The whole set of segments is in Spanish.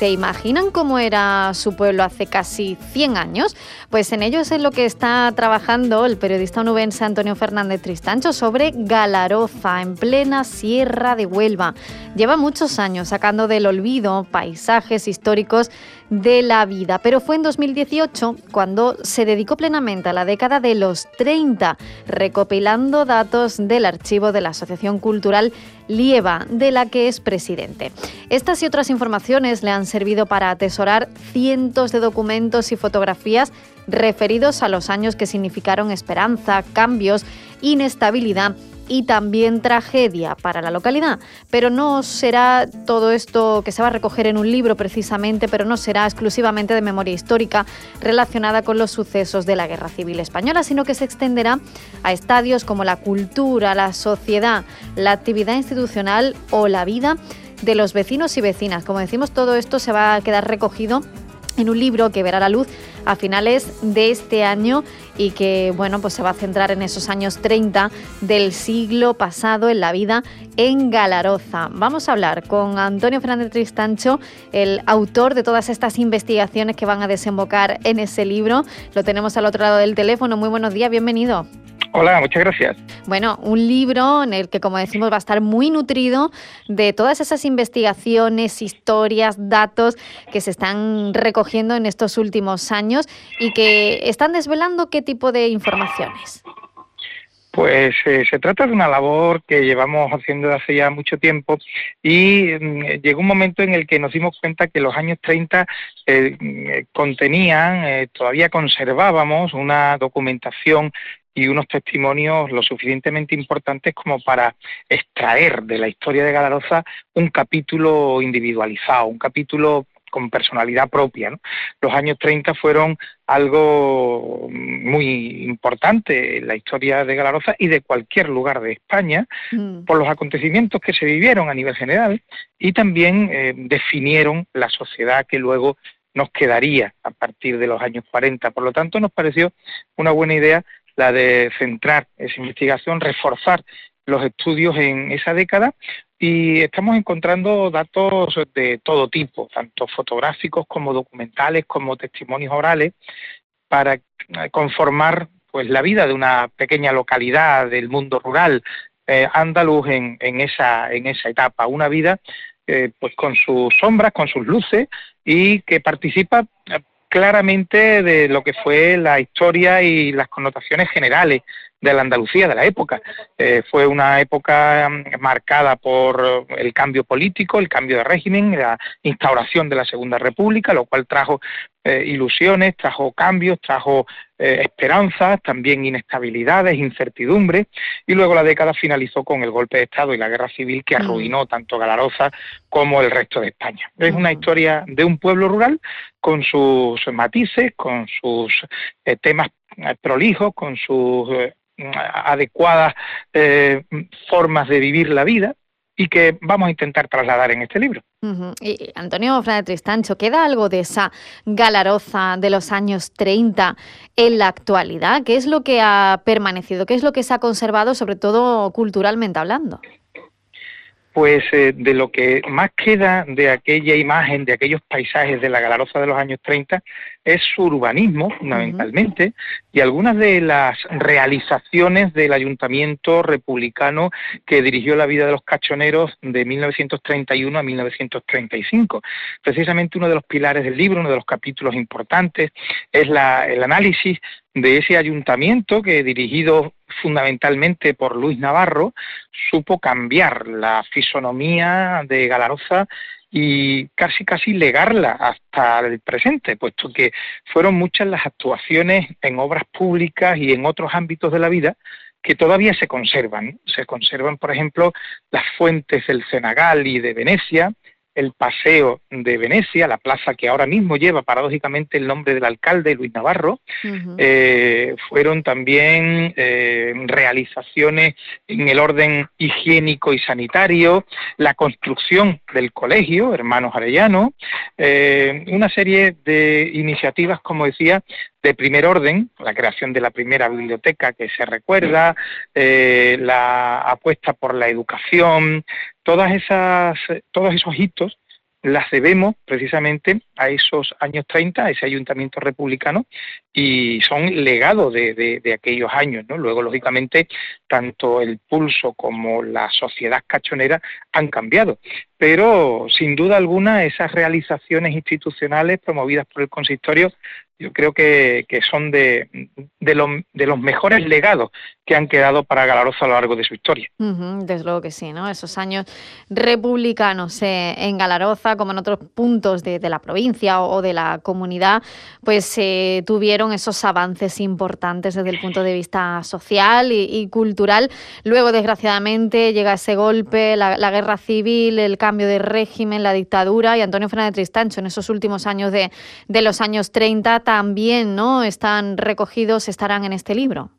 ¿Se imaginan cómo era su pueblo hace casi 100 años? Pues en ello es lo que está trabajando el periodista onubense Antonio Fernández Tristancho sobre Galaroza, en plena Sierra de Huelva. Lleva muchos años sacando del olvido paisajes históricos de la vida, pero fue en 2018 cuando se dedicó plenamente a la década de los 30, recopilando datos del archivo de la Asociación Cultural Lieva, de la que es presidente. Estas y otras informaciones le han servido para atesorar cientos de documentos y fotografías referidos a los años que significaron esperanza, cambios, inestabilidad y también tragedia para la localidad. Pero no será todo esto que se va a recoger en un libro precisamente, pero no será exclusivamente de memoria histórica relacionada con los sucesos de la Guerra Civil Española, sino que se extenderá a estadios como la cultura, la sociedad, la actividad institucional o la vida de los vecinos y vecinas. Como decimos, todo esto se va a quedar recogido en un libro que verá la luz a finales de este año y que bueno, pues se va a centrar en esos años 30 del siglo pasado en la vida en Galaroza. Vamos a hablar con Antonio Fernández Tristancho, el autor de todas estas investigaciones que van a desembocar en ese libro. Lo tenemos al otro lado del teléfono. Muy buenos días, bienvenido. Hola, muchas gracias. Bueno, un libro en el que, como decimos, va a estar muy nutrido de todas esas investigaciones, historias, datos que se están recogiendo en estos últimos años y que están desvelando qué tipo de informaciones. Pues eh, se trata de una labor que llevamos haciendo desde hace ya mucho tiempo y mm, llegó un momento en el que nos dimos cuenta que los años 30 eh, mm, contenían, eh, todavía conservábamos una documentación y unos testimonios lo suficientemente importantes como para extraer de la historia de Galaroza un capítulo individualizado, un capítulo con personalidad propia. Los años 30 fueron algo muy importante en la historia de Galaroza y de cualquier lugar de España mm. por los acontecimientos que se vivieron a nivel general y también eh, definieron la sociedad que luego nos quedaría a partir de los años 40. Por lo tanto, nos pareció una buena idea la de centrar esa investigación, reforzar los estudios en esa década. Y estamos encontrando datos de todo tipo, tanto fotográficos como documentales, como testimonios orales, para conformar pues la vida de una pequeña localidad del mundo rural eh, andaluz en, en, esa, en esa etapa, una vida eh, pues con sus sombras, con sus luces y que participa claramente de lo que fue la historia y las connotaciones generales de la Andalucía de la época. Eh, fue una época mm, marcada por el cambio político, el cambio de régimen, la instauración de la Segunda República, lo cual trajo eh, ilusiones, trajo cambios, trajo eh, esperanzas, también inestabilidades, incertidumbres, y luego la década finalizó con el golpe de Estado y la guerra civil que mm. arruinó tanto Galaroza como el resto de España. Es una mm. historia de un pueblo rural con sus matices, con sus temas prolijos, con sus adecuadas eh, formas de vivir la vida y que vamos a intentar trasladar en este libro. y, Antonio Fernández Tristancho, ¿queda algo de esa galaroza de los años 30 en la actualidad? ¿Qué es lo que ha permanecido? ¿Qué es lo que se ha conservado, sobre todo culturalmente hablando? Pues eh, de lo que más queda de aquella imagen, de aquellos paisajes de la Galaroza de los años 30, es su urbanismo, fundamentalmente, y algunas de las realizaciones del ayuntamiento republicano que dirigió la vida de los cachoneros de 1931 a 1935. Precisamente uno de los pilares del libro, uno de los capítulos importantes, es la, el análisis de ese ayuntamiento que dirigido fundamentalmente por Luis Navarro, supo cambiar la fisonomía de Galaroza y casi casi legarla hasta el presente, puesto que fueron muchas las actuaciones en obras públicas y en otros ámbitos de la vida que todavía se conservan. Se conservan, por ejemplo, las fuentes del Senegal y de Venecia, el Paseo de Venecia, la plaza que ahora mismo lleva paradójicamente el nombre del alcalde Luis Navarro, eh, fueron también eh, realizaciones en el orden higiénico y sanitario, la construcción del colegio, Hermanos Arellano, eh, una serie de iniciativas, como decía, de primer orden, la creación de la primera biblioteca que se recuerda, la apuesta por la educación, todas esas, todos esos hitos las debemos precisamente a esos años 30, a ese ayuntamiento republicano, y son legados de, de, aquellos años. ¿no? Luego, lógicamente, tanto el pulso como la sociedad cachonera han cambiado. Pero, sin duda alguna, esas realizaciones institucionales promovidas por el consistorio yo creo que, son de, de, los mejores legados que han quedado para Galaroza a lo largo de su historia. desde luego que sí, ¿no? Esos años republicanos eh, en Galaroza, como en otros puntos de, la provincia o, de la comunidad, pues eh, tuvieron esos avances importantes desde el punto de vista social y, cultural. Luego, desgraciadamente, llega ese golpe, la, guerra civil, el cambio de régimen, la dictadura y Antonio Fernández Tristancho en esos últimos años de, de los años 30 también ¿no? están recogidos, estarán en este libro.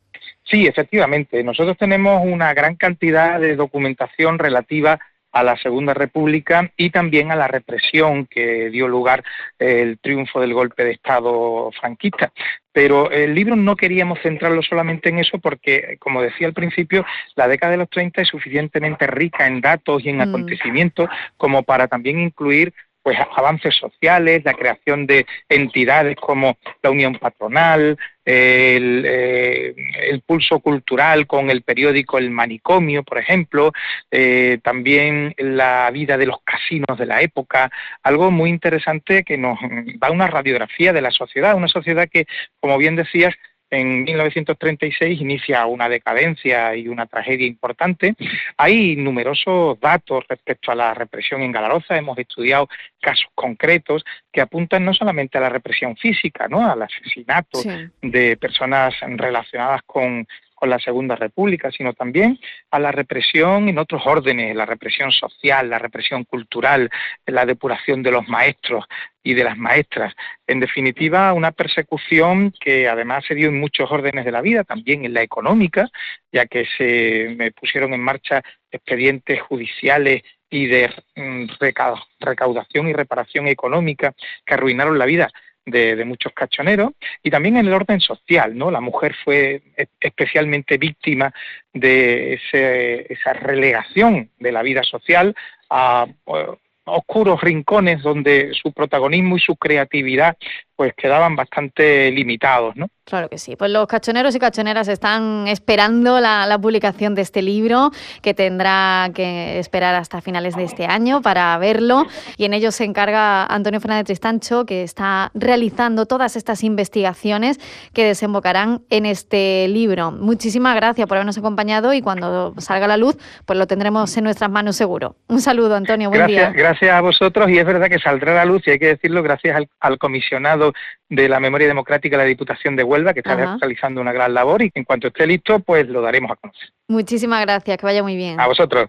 Sí, efectivamente. Nosotros tenemos una gran cantidad de documentación relativa a la Segunda República y también a la represión que dio lugar el triunfo del golpe de Estado franquista. Pero el libro no queríamos centrarlo solamente en eso porque, como decía al principio, la década de los 30 es suficientemente rica en datos y en mm. acontecimientos como para también incluir pues avances sociales, la creación de entidades como la Unión Patronal, el, eh, pulso cultural con el periódico El Manicomio, por ejemplo, eh, también la vida de los casinos de la época, algo muy interesante que nos da una radiografía de la sociedad, una sociedad que, como bien decías, en 1936 inicia una decadencia y una tragedia importante. Hay numerosos datos respecto a la represión en Galaroza. Hemos estudiado casos concretos que apuntan no solamente a la represión física, ¿no? al asesinato de personas relacionadas con con la Segunda República, sino también a la represión en otros órdenes, la represión social, la represión cultural, la depuración de los maestros y de las maestras. En definitiva, una persecución que además se dio en muchos órdenes de la vida, también en la económica, ya que se pusieron en marcha expedientes judiciales y de mm, recaudación y reparación económica que arruinaron la vida de, muchos cachoneros y también en el orden social, ¿no? La mujer fue especialmente víctima de esa relegación de la vida social a oscuros rincones donde su protagonismo y su creatividad pues quedaban bastante limitados, ¿no? Claro que sí. Pues los cachoneros y cachoneras están esperando la, publicación de este libro, que tendrá que esperar hasta finales de este año para verlo. Y en ello se encarga Antonio Fernández Tristancho, que está realizando todas estas investigaciones que desembocarán en este libro. Muchísimas gracias por habernos acompañado y cuando salga la luz, pues lo tendremos en nuestras manos seguro. Un saludo, Antonio. Buen día. Gracias a vosotros y es verdad que saldrá la luz y hay que decirlo gracias al comisionado de la Memoria Democrática de la Diputación de Huelva, que está realizando una gran labor y en cuanto esté listo, pues lo daremos a conocer. Muchísimas gracias, que vaya muy bien. A vosotros.